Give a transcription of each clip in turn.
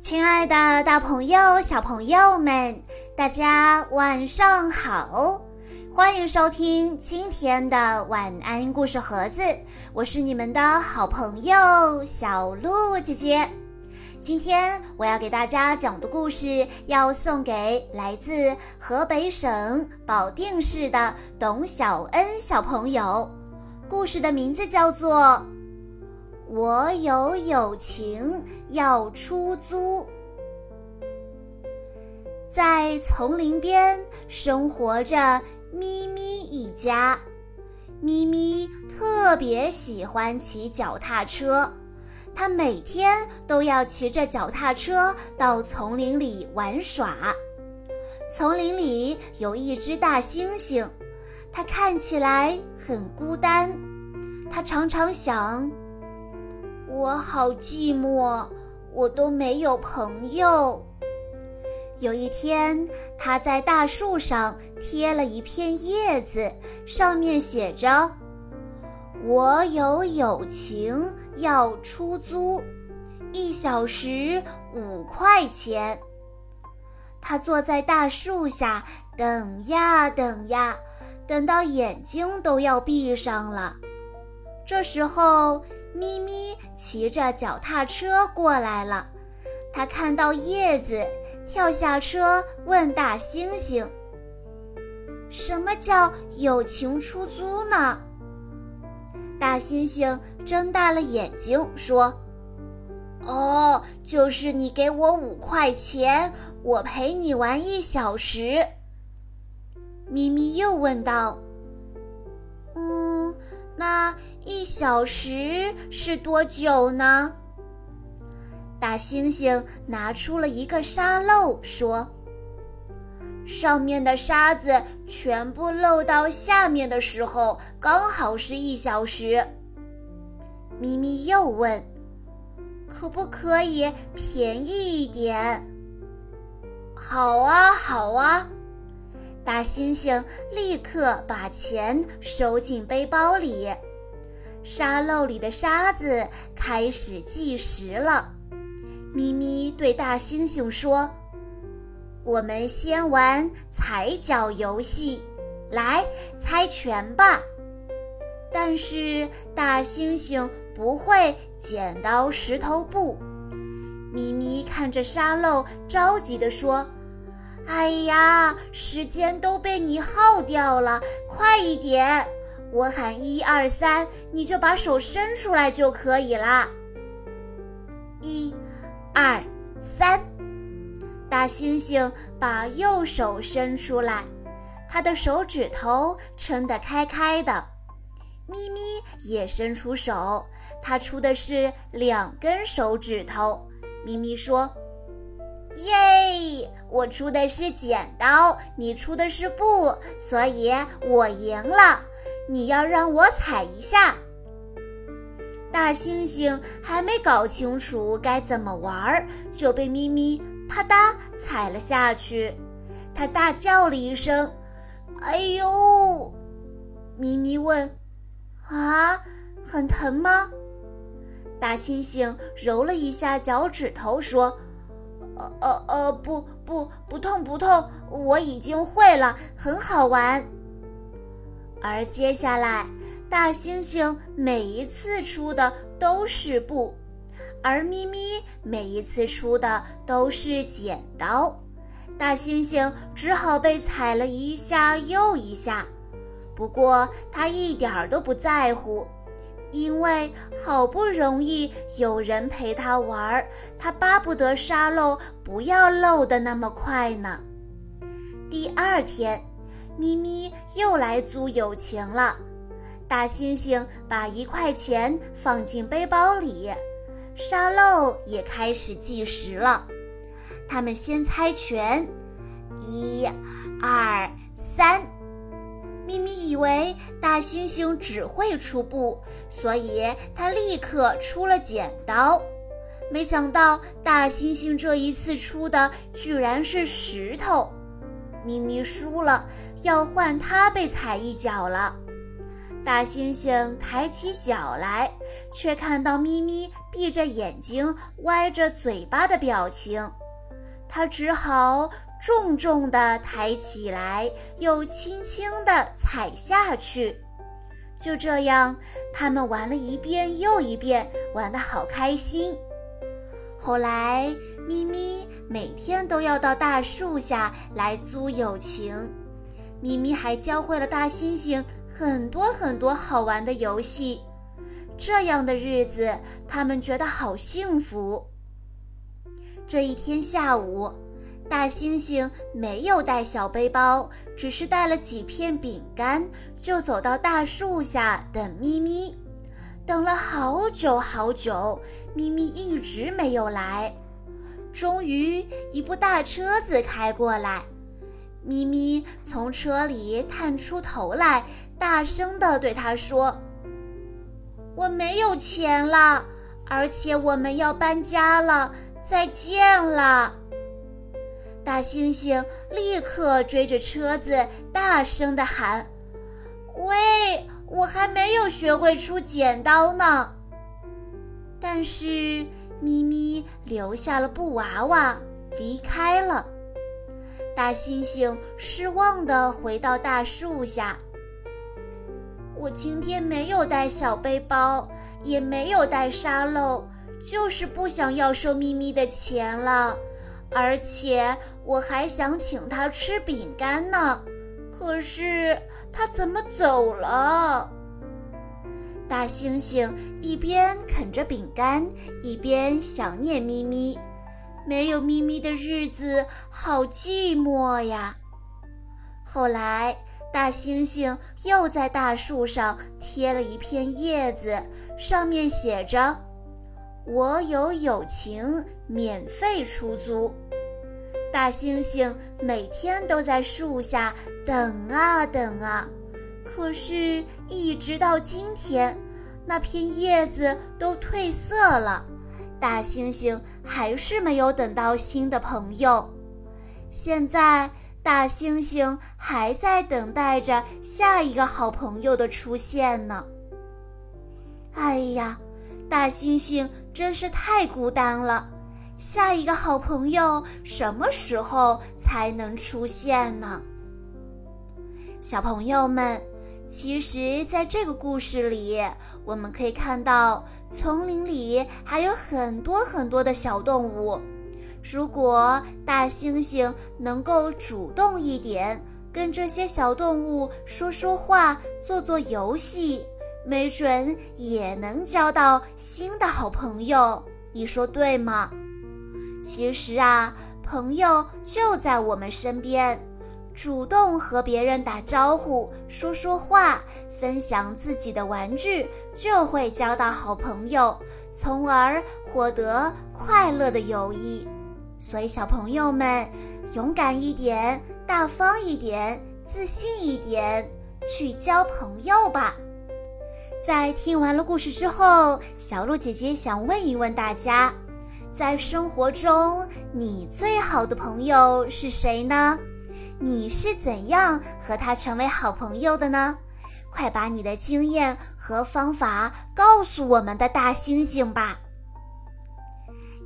亲爱的，大朋友、小朋友们，大家晚上好！欢迎收听今天的晚安故事盒子，我是你们的好朋友小鹿姐姐。今天我要给大家讲的故事，要送给来自河北省保定市的董小恩小朋友。故事的名字叫做。我有友情要出租，在丛林边生活着咪咪一家。咪咪特别喜欢骑脚踏车，它每天都要骑着脚踏车到丛林里玩耍。丛林里有一只大猩猩，它看起来很孤单，它常常想。我好寂寞，我都没有朋友。有一天，他在大树上贴了一片叶子，上面写着：“我有友情要出租，一小时五块钱。”他坐在大树下等呀等呀，等到眼睛都要闭上了。这时候。咪咪骑着脚踏车过来了，他看到叶子，跳下车问大猩猩：“什么叫友情出租呢？”大猩猩睁大了眼睛说：“哦，就是你给我五块钱，我陪你玩一小时。”咪咪又问道：“嗯，那？”一小时是多久呢？大猩猩拿出了一个沙漏，说：“上面的沙子全部漏到下面的时候，刚好是一小时。”咪咪又问：“可不可以便宜一点？”“好啊，好啊！”大猩猩立刻把钱收进背包里。沙漏里的沙子开始计时了。咪咪对大猩猩说：“我们先玩踩脚游戏，来猜拳吧。”但是大猩猩不会剪刀石头布。咪咪看着沙漏，着急地说：“哎呀，时间都被你耗掉了，快一点！”我喊一二三，你就把手伸出来就可以啦。一、二、三，大猩猩把右手伸出来，他的手指头撑得开开的。咪咪也伸出手，他出的是两根手指头。咪咪说：“耶，我出的是剪刀，你出的是布，所以我赢了。”你要让我踩一下，大猩猩还没搞清楚该怎么玩儿，就被咪咪啪嗒踩了下去。他大叫了一声：“哎呦！”咪咪问：“啊，很疼吗？”大猩猩揉了一下脚趾头，说：“呃呃呃，不不不痛不痛，我已经会了，很好玩。”而接下来，大猩猩每一次出的都是布，而咪咪每一次出的都是剪刀。大猩猩只好被踩了一下又一下，不过他一点儿都不在乎，因为好不容易有人陪他玩，他巴不得沙漏不要漏得那么快呢。第二天。咪咪又来租友情了，大猩猩把一块钱放进背包里，沙漏也开始计时了。他们先猜拳，一、二、三。咪咪以为大猩猩只会出布，所以他立刻出了剪刀。没想到大猩猩这一次出的居然是石头。咪咪输了，要换他被踩一脚了。大猩猩抬起脚来，却看到咪咪闭着眼睛、歪着嘴巴的表情，他只好重重地抬起来，又轻轻地踩下去。就这样，他们玩了一遍又一遍，玩得好开心。后来，咪咪每天都要到大树下来租友情。咪咪还教会了大猩猩很多很多好玩的游戏。这样的日子，他们觉得好幸福。这一天下午。大猩猩没有带小背包，只是带了几片饼干，就走到大树下等咪咪。等了好久好久，咪咪一直没有来。终于，一部大车子开过来，咪咪从车里探出头来，大声地对他说：“我没有钱了，而且我们要搬家了，再见了。”大猩猩立刻追着车子，大声地喊：“喂，我还没有学会出剪刀呢。”但是咪咪留下了布娃娃，离开了。大猩猩失望地回到大树下：“我今天没有带小背包，也没有带沙漏，就是不想要收咪咪的钱了。”而且我还想请他吃饼干呢，可是他怎么走了？大猩猩一边啃着饼干，一边想念咪咪。没有咪咪的日子好寂寞呀。后来，大猩猩又在大树上贴了一片叶子，上面写着：“我有友情，免费出租。”大猩猩每天都在树下等啊等啊，可是，一直到今天，那片叶子都褪色了，大猩猩还是没有等到新的朋友。现在，大猩猩还在等待着下一个好朋友的出现呢。哎呀，大猩猩真是太孤单了。下一个好朋友什么时候才能出现呢？小朋友们，其实，在这个故事里，我们可以看到，丛林里还有很多很多的小动物。如果大猩猩能够主动一点，跟这些小动物说说话、做做游戏，没准也能交到新的好朋友。你说对吗？其实啊，朋友就在我们身边，主动和别人打招呼、说说话、分享自己的玩具，就会交到好朋友，从而获得快乐的友谊。所以，小朋友们，勇敢一点，大方一点，自信一点，去交朋友吧。在听完了故事之后，小鹿姐姐想问一问大家。在生活中，你最好的朋友是谁呢？你是怎样和他成为好朋友的呢？快把你的经验和方法告诉我们的大猩猩吧！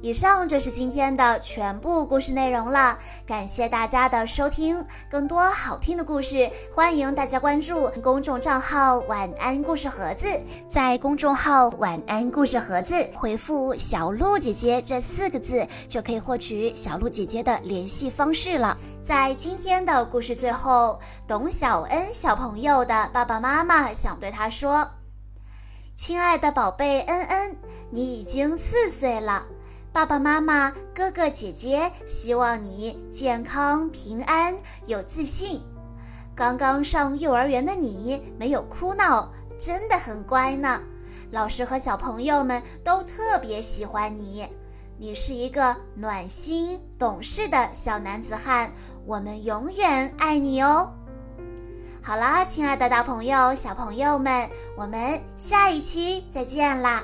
以上就是今天的全部故事内容了，感谢大家的收听。更多好听的故事，欢迎大家关注公众账号“晚安故事盒子”。在公众号“晚安故事盒子”回复“小鹿姐姐”这四个字，就可以获取小鹿姐姐的联系方式了。在今天的故事最后，董小恩小朋友的爸爸妈妈想对他说：“亲爱的宝贝恩恩，你已经四岁了。”爸爸妈妈、哥哥姐姐，希望你健康平安、有自信。刚刚上幼儿园的你没有哭闹，真的很乖呢。老师和小朋友们都特别喜欢你，你是一个暖心懂事的小男子汉，我们永远爱你哦。好啦，亲爱的大朋友、小朋友们，我们下一期再见啦！